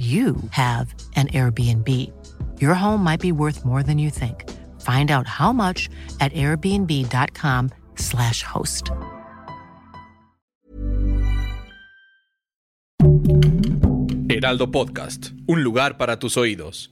you have an Airbnb. Your home might be worth more than you think. Find out how much at airbnb.com/slash host. Heraldo Podcast, un lugar para tus oídos.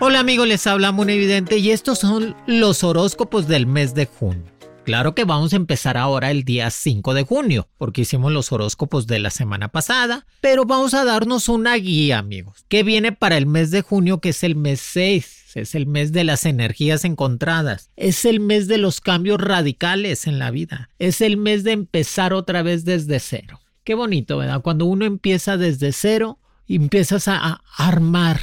Hola amigos, les habla Muy Evidente y estos son los horóscopos del mes de junio. Claro que vamos a empezar ahora el día 5 de junio, porque hicimos los horóscopos de la semana pasada, pero vamos a darnos una guía, amigos, que viene para el mes de junio, que es el mes 6. Es el mes de las energías encontradas. Es el mes de los cambios radicales en la vida. Es el mes de empezar otra vez desde cero. Qué bonito, ¿verdad? Cuando uno empieza desde cero, empiezas a armar,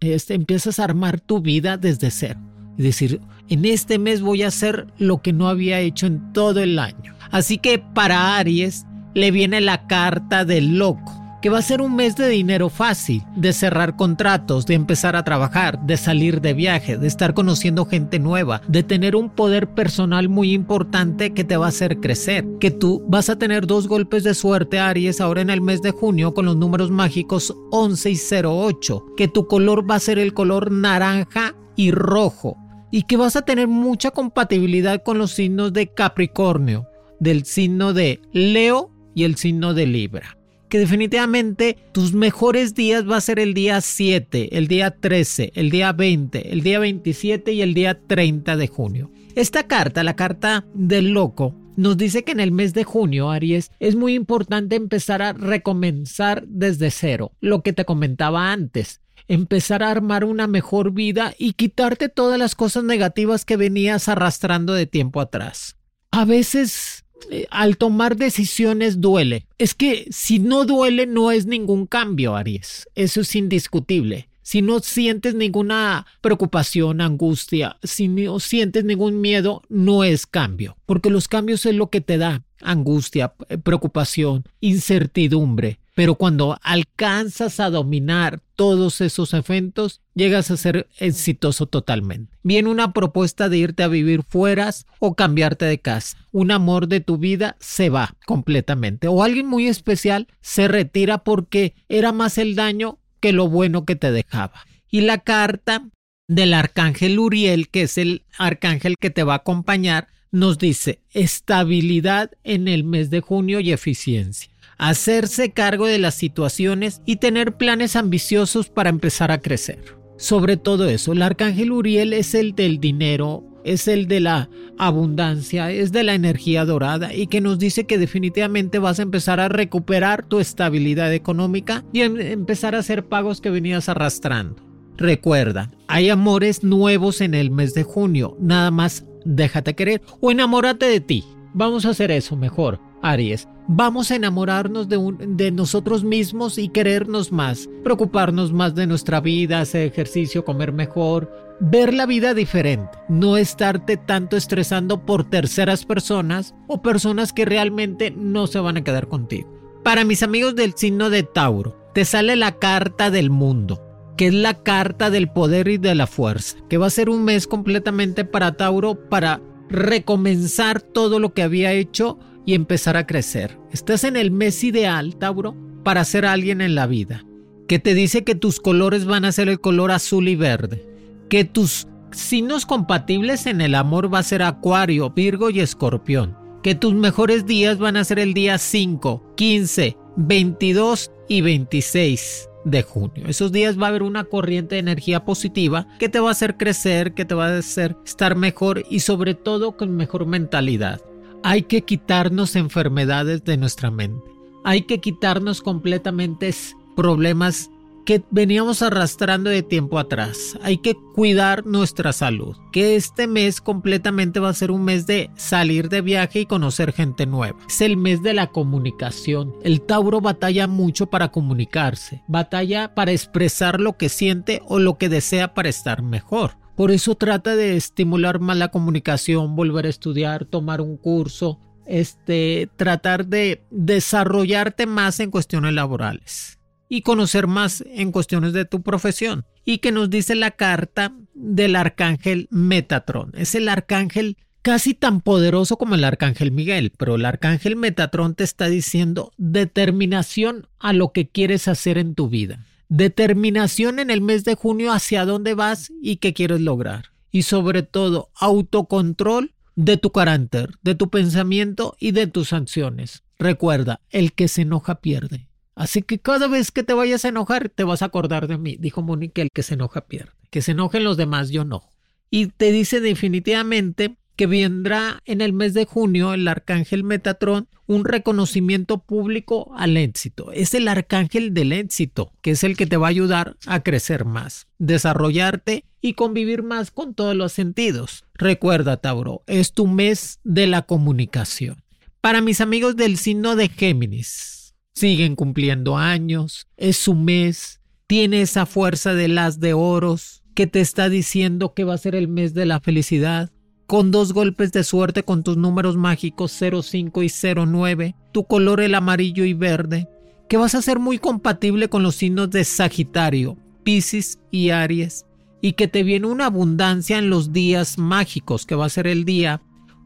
este, empiezas a armar tu vida desde cero decir, en este mes voy a hacer lo que no había hecho en todo el año. Así que para Aries le viene la carta del loco que va a ser un mes de dinero fácil, de cerrar contratos, de empezar a trabajar, de salir de viaje, de estar conociendo gente nueva, de tener un poder personal muy importante que te va a hacer crecer, que tú vas a tener dos golpes de suerte Aries ahora en el mes de junio con los números mágicos 11 y 08, que tu color va a ser el color naranja y rojo y que vas a tener mucha compatibilidad con los signos de Capricornio, del signo de Leo y el signo de Libra. Que definitivamente tus mejores días va a ser el día 7, el día 13, el día 20, el día 27 y el día 30 de junio. Esta carta, la carta del loco, nos dice que en el mes de junio, Aries, es muy importante empezar a recomenzar desde cero, lo que te comentaba antes empezar a armar una mejor vida y quitarte todas las cosas negativas que venías arrastrando de tiempo atrás. A veces eh, al tomar decisiones duele. Es que si no duele no es ningún cambio, Aries. Eso es indiscutible. Si no sientes ninguna preocupación, angustia, si no sientes ningún miedo, no es cambio, porque los cambios es lo que te da angustia, eh, preocupación, incertidumbre. Pero cuando alcanzas a dominar todos esos eventos, llegas a ser exitoso totalmente. Viene una propuesta de irte a vivir fueras o cambiarte de casa. Un amor de tu vida se va completamente. O alguien muy especial se retira porque era más el daño que lo bueno que te dejaba. Y la carta del arcángel Uriel, que es el arcángel que te va a acompañar, nos dice estabilidad en el mes de junio y eficiencia hacerse cargo de las situaciones y tener planes ambiciosos para empezar a crecer. Sobre todo eso, el arcángel Uriel es el del dinero, es el de la abundancia, es de la energía dorada y que nos dice que definitivamente vas a empezar a recuperar tu estabilidad económica y em, empezar a hacer pagos que venías arrastrando. Recuerda, hay amores nuevos en el mes de junio, nada más déjate querer o enamórate de ti. Vamos a hacer eso mejor. Aries, vamos a enamorarnos de, nosotros mismos y querernos más, preocuparnos más de nuestra vida, hacer ejercicio, comer mejor, ver la vida diferente, no estarte tanto estresando por terceras personas o personas que realmente no se van a quedar contigo. Para mis amigos del signo de Tauro, te sale la carta del mundo, que es la carta del poder y de la fuerza, que va a ser un mes completamente para Tauro para recomenzar todo lo que había hecho y empezar a crecer. Estás en el mes ideal, Tauro, para ser alguien en la vida. Que te dice que tus colores van a ser el color azul y verde. Que tus signos compatibles en el amor va a ser Acuario, Virgo y Escorpión. Que tus mejores días van a ser el día 5, 15, 22 y 26 de junio. Esos días va a haber una corriente de energía positiva que te va a hacer crecer, que te va a hacer estar mejor y sobre todo con mejor mentalidad. Hay que quitarnos enfermedades de nuestra mente. Hay que quitarnos completamente problemas que veníamos arrastrando de tiempo atrás. Hay que cuidar nuestra salud. Que este mes completamente va a ser un mes de salir de viaje y conocer gente nueva. Es el mes de la comunicación. El Tauro batalla mucho para comunicarse. Batalla para expresar lo que siente o lo que desea para estar mejor. Por eso trata de estimular más la comunicación, volver a estudiar, tomar un curso, este, tratar de desarrollarte más en cuestiones laborales y conocer más en cuestiones de tu profesión. Y que nos dice la carta del arcángel Metatron. Es el arcángel casi tan poderoso como el arcángel Miguel, pero el arcángel Metatron te está diciendo determinación a lo que quieres hacer en tu vida. Determinación en el mes de junio hacia dónde vas y qué quieres lograr. Y sobre todo, autocontrol de tu carácter, de tu pensamiento y de tus acciones. Recuerda, el que se enoja pierde. Así que cada vez que te vayas a enojar, te vas a acordar de mí. Dijo Mónica, el que se enoja pierde. Que se enojen los demás, yo no. Y te dice definitivamente que vendrá en el mes de junio el arcángel Metatron un reconocimiento público al éxito. Es el arcángel del éxito, que es el que te va a ayudar a crecer más, desarrollarte y convivir más con todos los sentidos. Recuerda, Tauro, es tu mes de la comunicación. Para mis amigos del signo de Géminis, siguen cumpliendo años, es su mes, tiene esa fuerza de las de oros que te está diciendo que va a ser el mes de la felicidad. Con dos golpes de suerte con tus números mágicos 05 y 09, tu color el amarillo y verde, que vas a ser muy compatible con los signos de Sagitario, Piscis y Aries, y que te viene una abundancia en los días mágicos, que va a ser el día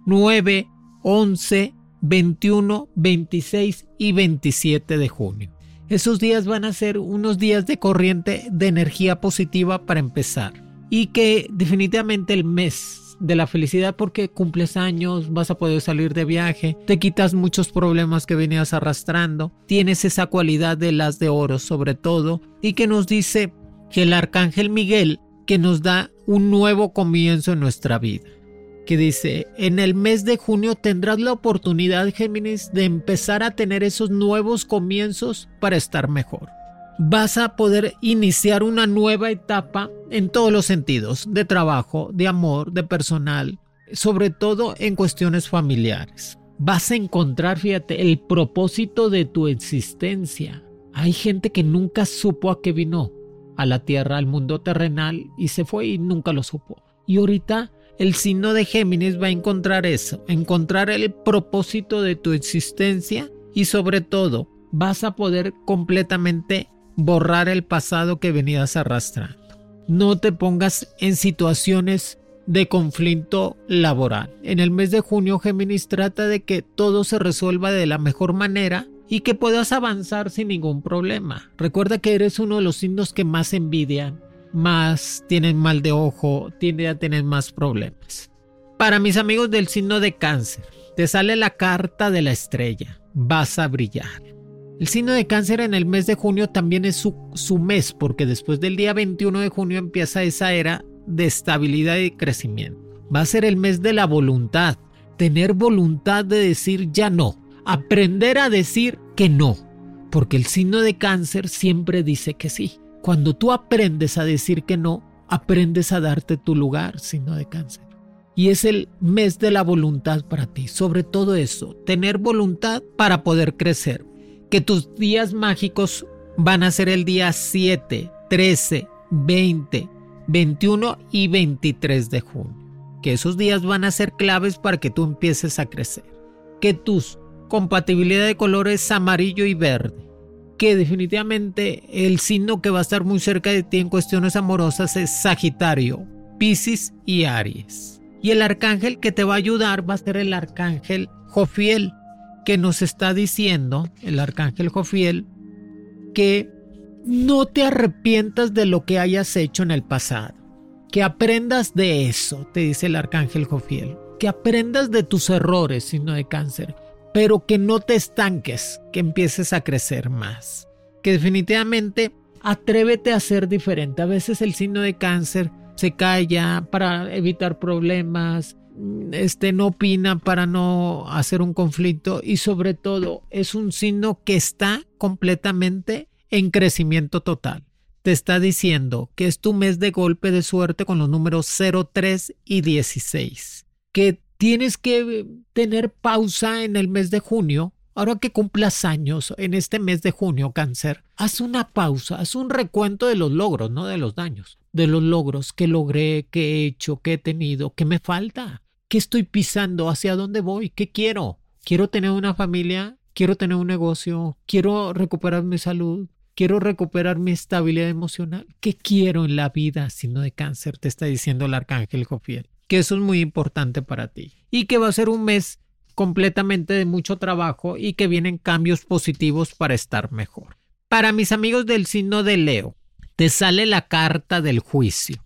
9, 11, 21, 26 y 27 de junio. Esos días van a ser unos días de corriente de energía positiva para empezar. Y que definitivamente el mes de la felicidad porque cumples años, vas a poder salir de viaje, te quitas muchos problemas que venías arrastrando, tienes esa cualidad de las de oro sobre todo y que nos dice que el arcángel Miguel que nos da un nuevo comienzo en nuestra vida que dice, en el mes de junio tendrás la oportunidad, Géminis, de empezar a tener esos nuevos comienzos para estar mejor. Vas a poder iniciar una nueva etapa en todos los sentidos, de trabajo, de amor, de personal, sobre todo en cuestiones familiares. Vas a encontrar, fíjate, el propósito de tu existencia. Hay gente que nunca supo a qué vino a la tierra, al mundo terrenal, y se fue y nunca lo supo. Y ahorita el signo de Géminis va a encontrar eso, encontrar el propósito de tu existencia y sobre todo vas a poder completamente borrar el pasado que venías arrastrando. No te pongas en situaciones de conflicto laboral. En el mes de junio Géminis trata de que todo se resuelva de la mejor manera y que puedas avanzar sin ningún problema. Recuerda que eres uno de los signos que más envidian más tienen mal de ojo, tienden a tener más problemas. Para mis amigos del signo de cáncer, te sale la carta de la estrella, vas a brillar. El signo de cáncer en el mes de junio también es su, mes, porque después del día 21 de junio empieza esa era de estabilidad y crecimiento. Va a ser el mes de la voluntad, tener voluntad de decir ya no, aprender a decir que no, porque el signo de cáncer siempre dice que sí. Cuando tú aprendes a decir que no, aprendes a darte tu lugar, signo de cáncer. Y es el mes de la voluntad para ti. Sobre todo eso, tener voluntad para poder crecer. Que tus días mágicos van a ser el día 7, 13, 20, 21 y 23 de junio. Que esos días van a ser claves para que tú empieces a crecer. Que tus compatibilidad de colores amarillo y verde que definitivamente el signo que va a estar muy cerca de ti en cuestiones amorosas es Sagitario, Piscis y Aries. Y el arcángel que te va a ayudar va a ser el arcángel Jofiel, que nos está diciendo, el arcángel Jofiel, que no te arrepientas de lo que hayas hecho en el pasado. Que aprendas de eso, te dice el arcángel Jofiel. Que aprendas de tus errores, signo de cáncer pero que no te estanques, que empieces a crecer más. Que definitivamente atrévete a ser diferente. A veces el signo de cáncer se calla para evitar problemas, este no opina para no hacer un conflicto y sobre todo es un signo que está completamente en crecimiento total. te está diciendo que es tu mes de golpe de suerte con los números 0, 3 y 16. Que tienes que tener pausa en el mes de junio. Ahora que cumplas años en este mes de junio, cáncer, haz una pausa, haz un recuento de los logros, no de los daños, de los logros que logré, que he hecho, que he tenido, que me falta, qué estoy pisando, hacia dónde voy, qué quiero. Quiero tener una familia, quiero tener un negocio, quiero recuperar mi salud, quiero recuperar mi estabilidad emocional. ¿Qué quiero en la vida sino de cáncer? Te está diciendo el arcángel Jofiel. Que eso es muy importante para ti. Y que va a ser un mes completamente de mucho trabajo y que vienen cambios positivos para estar mejor. Para mis amigos del signo de Leo, te sale la carta del juicio,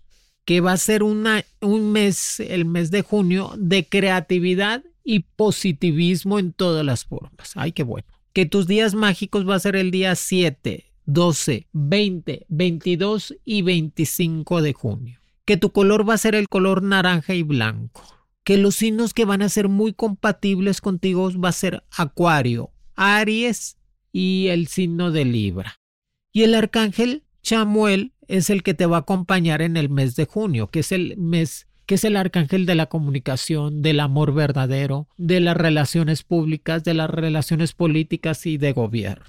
que va a ser un mes, el mes de junio, de creatividad y positivismo en todas las formas. Ay, qué bueno. Que tus días mágicos va a ser el día 7, 12, 20, 22 y 25 de junio. Que tu color va a ser el color naranja y blanco. Que los signos que van a ser muy compatibles contigo va a ser Acuario, Aries y el signo de Libra. Y el arcángel Chamuel es el que te va a acompañar en el mes de junio, que es el mes que es el arcángel de la comunicación, del amor verdadero, de las relaciones públicas, de las relaciones políticas y de gobierno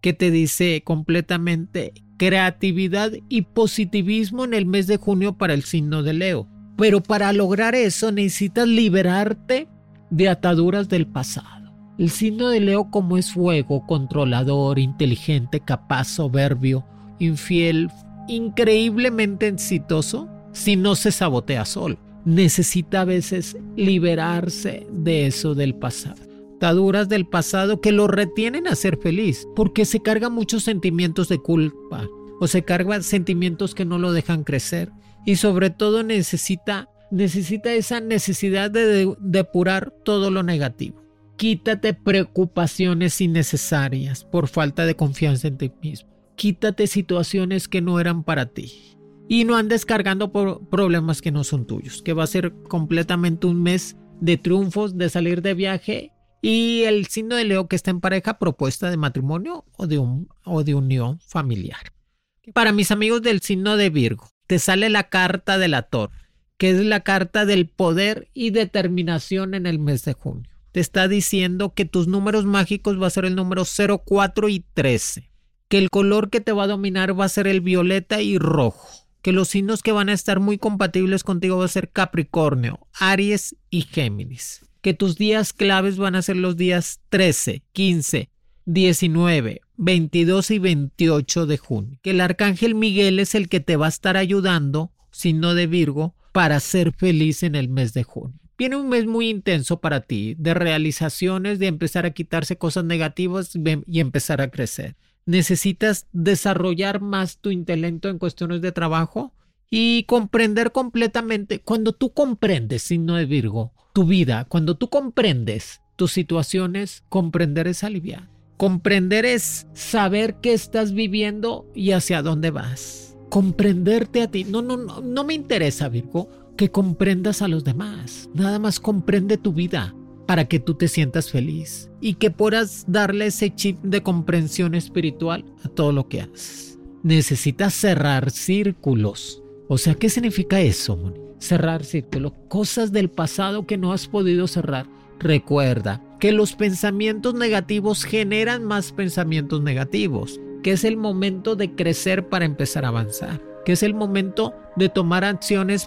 que te dice completamente creatividad y positivismo en el mes de junio para el signo de Leo. Pero para lograr eso necesitas liberarte de ataduras del pasado. El signo de Leo como es fuego, controlador, inteligente, capaz, soberbio, infiel, increíblemente exitoso, si no se sabotea solo. Necesita a veces liberarse de eso del pasado del pasado que lo retienen a ser feliz, porque se carga muchos sentimientos de culpa o se carga sentimientos que no lo dejan crecer y sobre todo necesita necesita esa necesidad de depurar todo lo negativo. Quítate preocupaciones innecesarias por falta de confianza en ti mismo. Quítate situaciones que no eran para ti. Y no andes cargando por problemas que no son tuyos, que va a ser completamente un mes de triunfos, de salir de viaje y el signo de Leo que está en pareja, propuesta de matrimonio o de, un, o de unión familiar. Para mis amigos del signo de Virgo, te sale la carta de la torre, que es la carta del poder y determinación en el mes de junio. Te está diciendo que tus números mágicos va a ser el número 0, 4 y 13, que el color que te va a dominar va a ser el violeta y rojo, que los signos que van a estar muy compatibles contigo va a ser Capricornio, Aries y Géminis que tus días claves van a ser los días 13, 15, 19, 22 y 28 de junio. Que el arcángel Miguel es el que te va a estar ayudando, signo de Virgo, para ser feliz en el mes de junio. Viene un mes muy intenso para ti, de realizaciones, de empezar a quitarse cosas negativas y empezar a crecer. Necesitas desarrollar más tu intelecto en cuestiones de trabajo y comprender completamente. Cuando tú comprendes, signo de Virgo, tu vida, cuando tú comprendes tus situaciones, comprender es aliviar. Comprender es saber qué estás viviendo y hacia dónde vas. Comprenderte a ti. No, no, no, no me interesa, Virgo, que comprendas a los demás. Nada más comprende tu vida para que tú te sientas feliz y que puedas darle ese chip de comprensión espiritual a todo lo que haces. Necesitas cerrar círculos o sea, ¿qué significa eso, Moni? Cerrar círculo, cosas del pasado que no has podido cerrar. Recuerda que los pensamientos negativos generan más pensamientos negativos, que es el momento de crecer para empezar a avanzar, que es el momento de tomar acciones.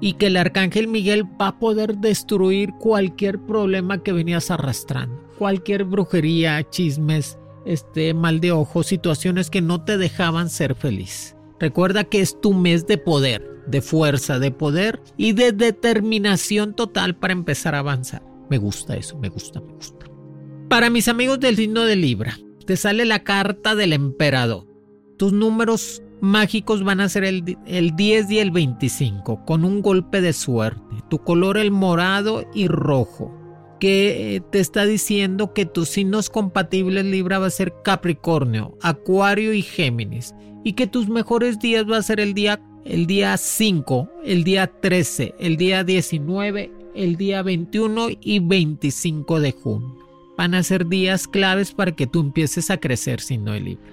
Y que el arcángel Miguel va a poder destruir cualquier problema que venías arrastrando. Cualquier brujería, chismes, este mal de ojo, situaciones que no te dejaban ser feliz. Recuerda que es tu mes de poder, de fuerza, de poder y de determinación total para empezar a avanzar. Me gusta eso, me gusta, me gusta. Para mis amigos del signo de Libra, te sale la carta del emperador. Tus números mágicos van a ser el, el 10 y el 25, con un golpe de suerte. Tu color el morado y rojo que te está diciendo que tus signos compatibles Libra va a ser Capricornio, Acuario y Géminis y que tus mejores días va a ser el día el día 5, el día 13, el día 19, el día 21 y 25 de junio. Van a ser días claves para que tú empieces a crecer signo de Libra.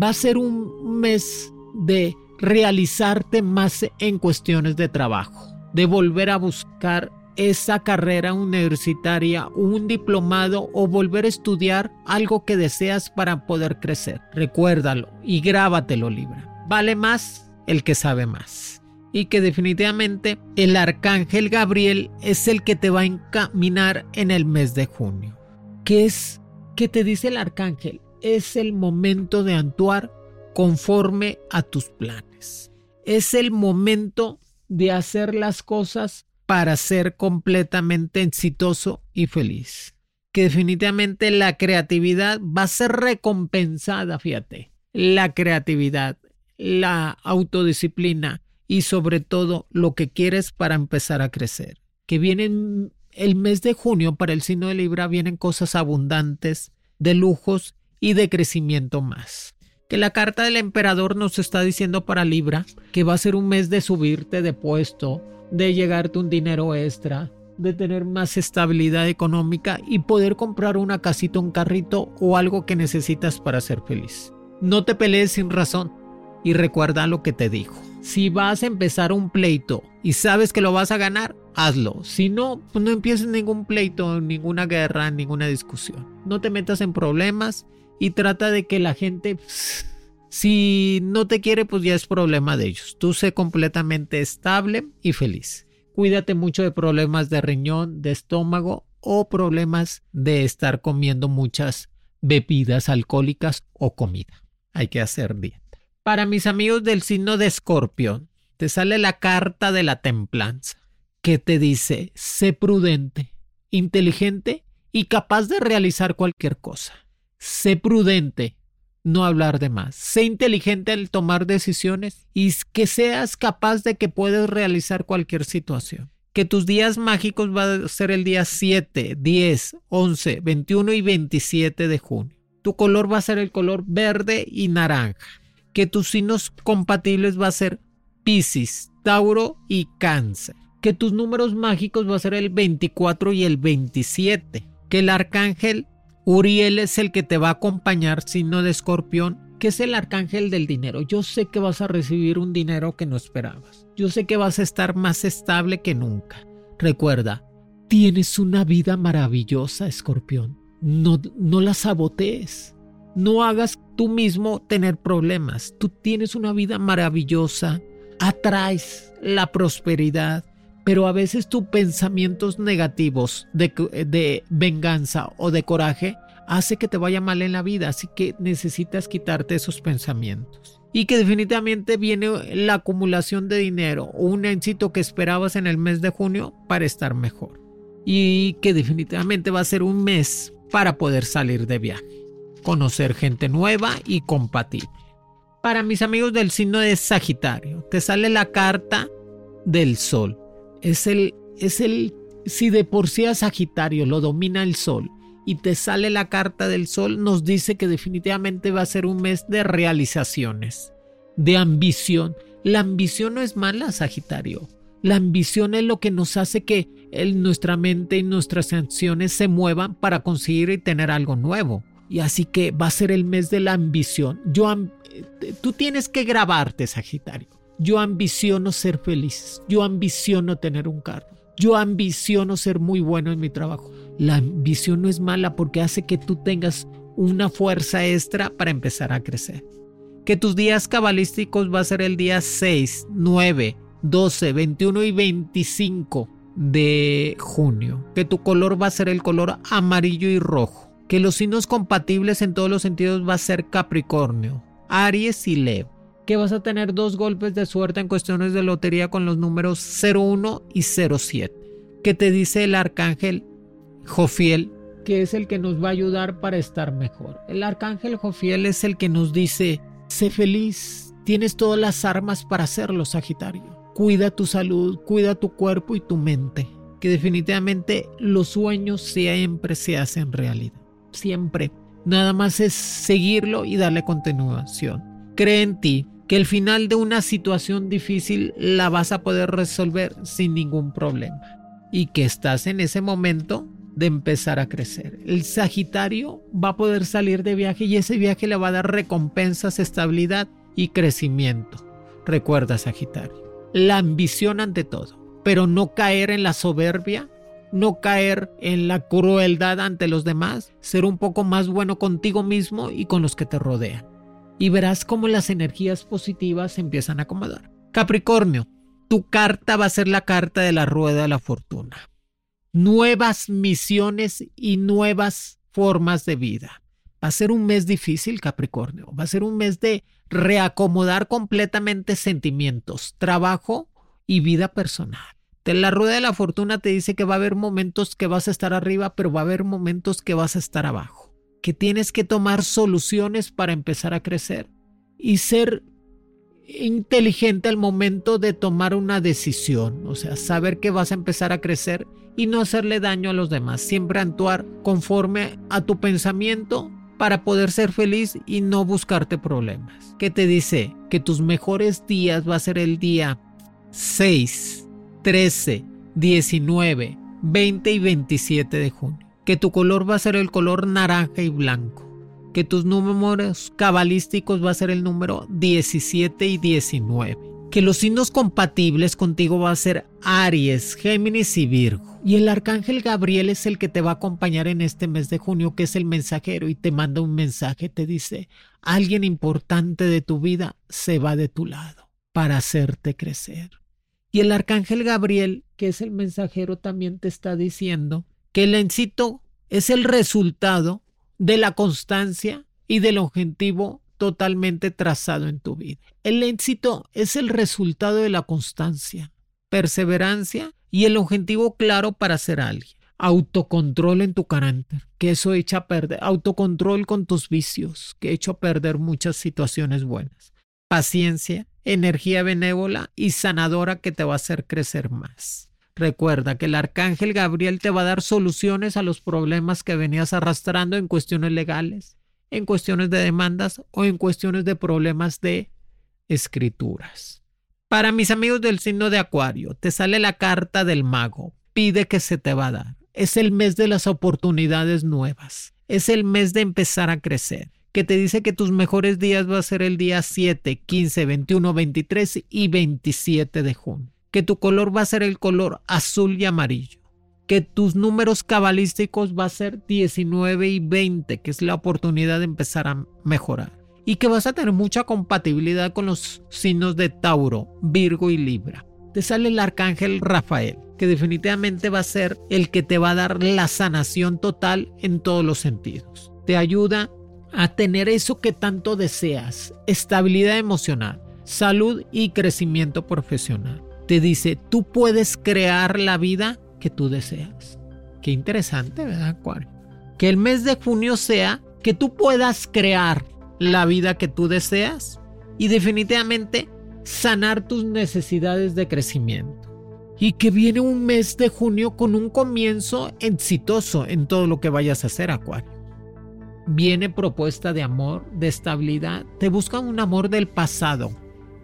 Va a ser un mes de realizarte más en cuestiones de trabajo, de volver a buscar esa carrera universitaria, un diplomado o volver a estudiar algo que deseas para poder crecer. Recuérdalo y grábatelo, Libra. Vale más el que sabe más. Y que definitivamente el arcángel Gabriel es el que te va a encaminar en el mes de junio. ¿Qué es? ¿Qué te dice el arcángel? Es el momento de actuar conforme a tus planes. Es el momento de hacer las cosas para ser completamente exitoso y feliz. Que definitivamente la creatividad va a ser recompensada, fíjate. La creatividad, la autodisciplina y sobre todo lo que quieres para empezar a crecer. Que vienen el mes de junio para el signo de Libra vienen cosas abundantes, de lujos y de crecimiento más. Que la carta del emperador nos está diciendo para Libra que va a ser un mes de subirte de puesto, de llegarte un dinero extra, de tener más estabilidad económica y poder comprar una casita, un carrito o algo que necesitas para ser feliz. No te pelees sin razón y recuerda lo que te dijo. Si vas a empezar un pleito y sabes que lo vas a ganar, hazlo. Si no, pues no empieces ningún pleito, ninguna guerra, ninguna discusión. No te metas en problemas y trata de que la gente... Si no te quiere, pues ya es problema de ellos. Tú sé completamente estable y feliz. Cuídate mucho de problemas de riñón, de estómago o problemas de estar comiendo muchas bebidas alcohólicas o comida. Hay que hacer dieta. Para mis amigos del signo de escorpión, te sale la carta de la templanza, que te dice, sé prudente, inteligente y capaz de realizar cualquier cosa. Sé prudente, no hablar de más. Sé inteligente al tomar decisiones y que seas capaz de que puedes realizar cualquier situación. Que tus días mágicos van a ser el día 7, 10, 11, 21 y 27 de junio. Tu color va a ser el color verde y naranja. Que tus signos compatibles va a ser Piscis, Tauro y Cáncer. Que tus números mágicos va a ser el 24 y el 27. Que el arcángel Uriel es el que te va a acompañar, signo de escorpión, que es el arcángel del dinero. Yo sé que vas a recibir un dinero que no esperabas. Yo sé que vas a estar más estable que nunca. Recuerda, tienes una vida maravillosa, escorpión. No, no la sabotees. No hagas tú mismo tener problemas. Tú tienes una vida maravillosa. Atraes la prosperidad pero a veces tus pensamientos negativos de, de, venganza o de coraje hace que te vaya mal en la vida, así que necesitas quitarte esos pensamientos. Y que definitivamente viene la acumulación de dinero o un éxito que esperabas en el mes de junio para estar mejor. Y que definitivamente va a ser un mes para poder salir de viaje, conocer gente nueva y compatible. Para mis amigos del signo de Sagitario, te sale la carta del sol es el, es el si de por sí a Sagitario lo domina el Sol y te sale la carta del Sol, nos dice que definitivamente va a ser un mes de realizaciones, de ambición. La ambición no es mala, Sagitario. La ambición es lo que nos hace que nuestra mente y nuestras acciones se muevan para conseguir y tener algo nuevo. Y así que va a ser el mes de la ambición. Yo, tú tienes que grabarte, Sagitario. Yo ambiciono ser feliz. Yo ambiciono tener un carro. Yo ambiciono ser muy bueno en mi trabajo. La ambición no es mala porque hace que tú tengas una fuerza extra para empezar a crecer. Que tus días cabalísticos va a ser el día 6, 9, 12, 21 y 25 de junio. Que tu color va a ser el color amarillo y rojo. Que los signos compatibles en todos los sentidos va a ser Capricornio, Aries y Leo. Que vas a tener dos golpes de suerte en cuestiones de lotería con los números 01 y 07. Que te dice el arcángel Jofiel, que es el que nos va a ayudar para estar mejor. El arcángel Jofiel es el que nos dice, sé feliz, tienes todas las armas para hacerlo, Sagitario. Cuida tu salud, cuida tu cuerpo y tu mente, que definitivamente los sueños siempre se hacen realidad, siempre. Nada más es seguirlo y darle continuación. Cree en ti, que el final de una situación difícil la vas a poder resolver sin ningún problema y que estás en ese momento de empezar a crecer. El Sagitario va a poder salir de viaje y ese viaje le va a dar recompensas, estabilidad y crecimiento. Recuerda, Sagitario la ambición ante todo, pero no caer en la soberbia, no caer en la crueldad ante los demás, ser un poco más bueno contigo mismo y con los que te rodean. Y verás cómo las energías positivas se empiezan a acomodar. Capricornio, tu carta va a ser la carta de la rueda de la fortuna. Nuevas misiones y nuevas formas de vida. Va a ser un mes difícil, Capricornio. Va a ser un mes de reacomodar completamente sentimientos, trabajo y vida personal. La rueda de la fortuna te dice que va a haber momentos que vas a estar arriba, pero va a haber momentos que vas a estar abajo. Que tienes que tomar soluciones para empezar a crecer y ser inteligente al momento de tomar una decisión, o sea, saber que vas a empezar a crecer y no hacerle daño a los demás, siempre actuar conforme a tu pensamiento para poder ser feliz y no buscarte problemas. ¿Qué te dice? Que tus mejores días va a ser el día 6, 13, 19, 20 y 27 de junio. Que tu color va a ser el color naranja y blanco. Que tus números cabalísticos va a ser el número 17 y 19 que los signos compatibles contigo va a ser Aries, Géminis y Virgo. Y el arcángel Gabriel es el que te va a acompañar en este mes de junio, que es el mensajero, y te manda un mensaje, te dice, alguien importante de tu vida se va de tu lado para hacerte crecer. Y el arcángel Gabriel, que es el mensajero, también te está diciendo que el éxito es el resultado de la constancia y del objetivo totalmente trazado en tu vida. El éxito es el resultado de la constancia, perseverancia y el objetivo claro para ser alguien. Autocontrol en tu carácter, que eso echa a perder. Autocontrol con tus vicios, que echa a perder muchas situaciones buenas. Paciencia, energía benévola y sanadora que te va a hacer crecer más. Recuerda que el arcángel Gabriel te va a dar soluciones a los problemas que venías arrastrando en cuestiones legales, en cuestiones de demandas o en cuestiones de problemas de escrituras. Para mis amigos del signo de Acuario, te sale la carta del mago. Pide que se te va a dar. Es el mes de las oportunidades nuevas. Es el mes de empezar a crecer. Que te dice que tus mejores días va a ser el día 7, 15, 21, 23 y 27 de junio. Que tu color va a ser el color azul y amarillo que tus números cabalísticos va a ser 19 y 20, que es la oportunidad de empezar a mejorar. Y que vas a tener mucha compatibilidad con los signos de Tauro, Virgo y Libra. Te sale el arcángel Rafael, que definitivamente va a ser el que te va a dar la sanación total en todos los sentidos. Te ayuda a tener eso que tanto deseas, estabilidad emocional, salud y crecimiento profesional. Te dice, tú puedes crear la vida que tú deseas. Qué interesante, ¿verdad, Acuario? Que el mes de junio sea que tú puedas crear la vida que tú deseas y definitivamente sanar tus necesidades de crecimiento. y que viene un mes de junio con un comienzo exitoso en todo lo que vayas a hacer, Acuario. Viene propuesta de amor, de estabilidad, te busca un amor del pasado,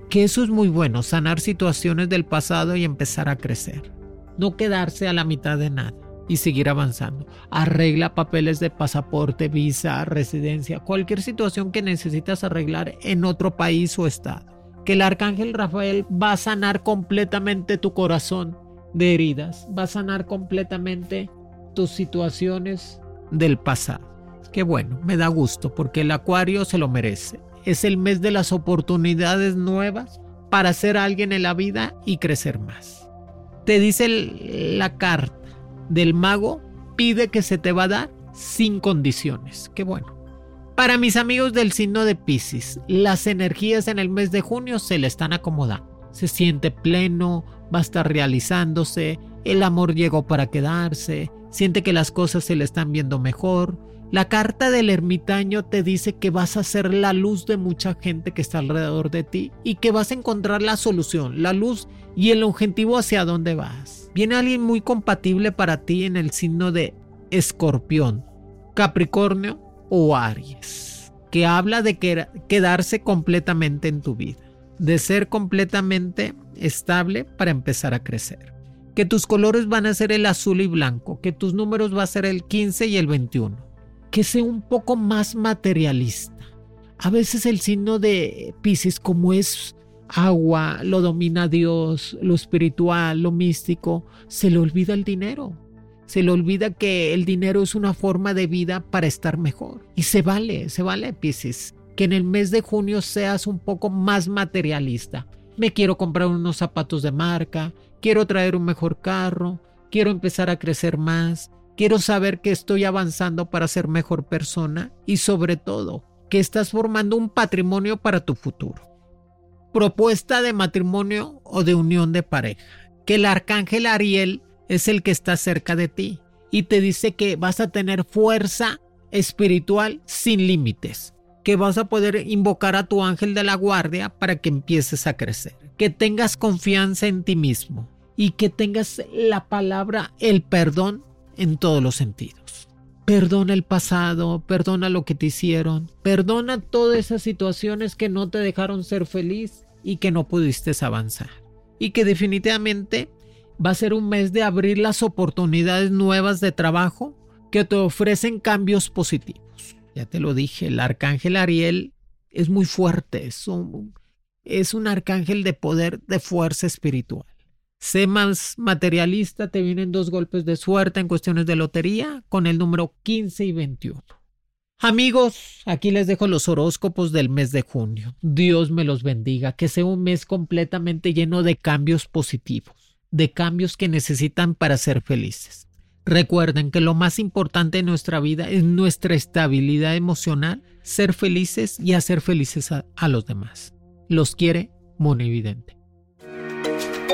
que eso es muy bueno, sanar situaciones del pasado y empezar a crecer. No quedarse a la mitad de nada y seguir avanzando. Arregla papeles de pasaporte, visa, residencia, cualquier situación que necesitas arreglar en otro país o estado que el arcángel Rafael va a sanar completamente tu corazón de heridas, va a sanar completamente tus situaciones del pasado. Qué bueno, me da gusto porque el acuario se lo merece. Es el mes de las oportunidades nuevas para ser alguien en la vida y crecer más. Te dice la carta del mago, pide que se te va a dar sin condiciones. Qué bueno. Para mis amigos del signo de Pisces, las energías en el mes de junio se le están acomodando. Se siente pleno, va a estar realizándose, el amor llegó para quedarse, siente que las cosas se le están viendo mejor. La carta del ermitaño te dice que vas a ser la luz de mucha gente que está alrededor de ti y que vas a encontrar la solución, la luz y el objetivo hacia dónde vas. Viene alguien muy compatible para ti en el signo de Escorpión, Capricornio o Aries, que habla de quedarse completamente en tu vida, de ser completamente estable para empezar a crecer. Que tus colores van a ser el azul y blanco, que tus números va a ser el 15 y el 21. Que sea un poco más materialista. A veces el signo de Pisces, como es agua, lo domina Dios, lo espiritual, lo místico, se le olvida el dinero se le olvida que el dinero es una forma de vida para estar mejor. Y se vale, se vale, Pisces, que en el mes de junio seas un poco más materialista. Me quiero comprar unos zapatos de marca, quiero traer un mejor carro, quiero empezar a crecer más, quiero saber que estoy avanzando para ser mejor persona y sobre todo que estás formando un patrimonio para tu futuro. Propuesta de matrimonio o de unión de pareja. Que el arcángel Ariel es el que está cerca de ti y te dice que vas a tener fuerza espiritual sin límites, que vas a poder invocar a tu ángel de la guardia para que empieces a crecer, que tengas confianza en ti mismo y que tengas la palabra el perdón en todos los sentidos. Perdona el pasado, perdona lo que te hicieron, perdona todas esas situaciones que no te dejaron ser feliz y que no pudiste avanzar. Y que definitivamente va a ser un mes de abrir las oportunidades nuevas de trabajo que te ofrecen cambios positivos. Ya te lo dije, el arcángel Ariel es muy fuerte, es un, es un arcángel de poder, de fuerza espiritual. Sé más materialista, te vienen dos golpes de suerte en cuestiones de lotería con el número 15 y 21. Amigos, aquí les dejo los horóscopos del mes de junio. Dios me los bendiga, que sea un mes completamente lleno de cambios positivos de cambios que necesitan para ser felices. Recuerden que lo más importante en nuestra vida es nuestra estabilidad emocional, ser felices y hacer felices a, los demás. Los quiere Monividente.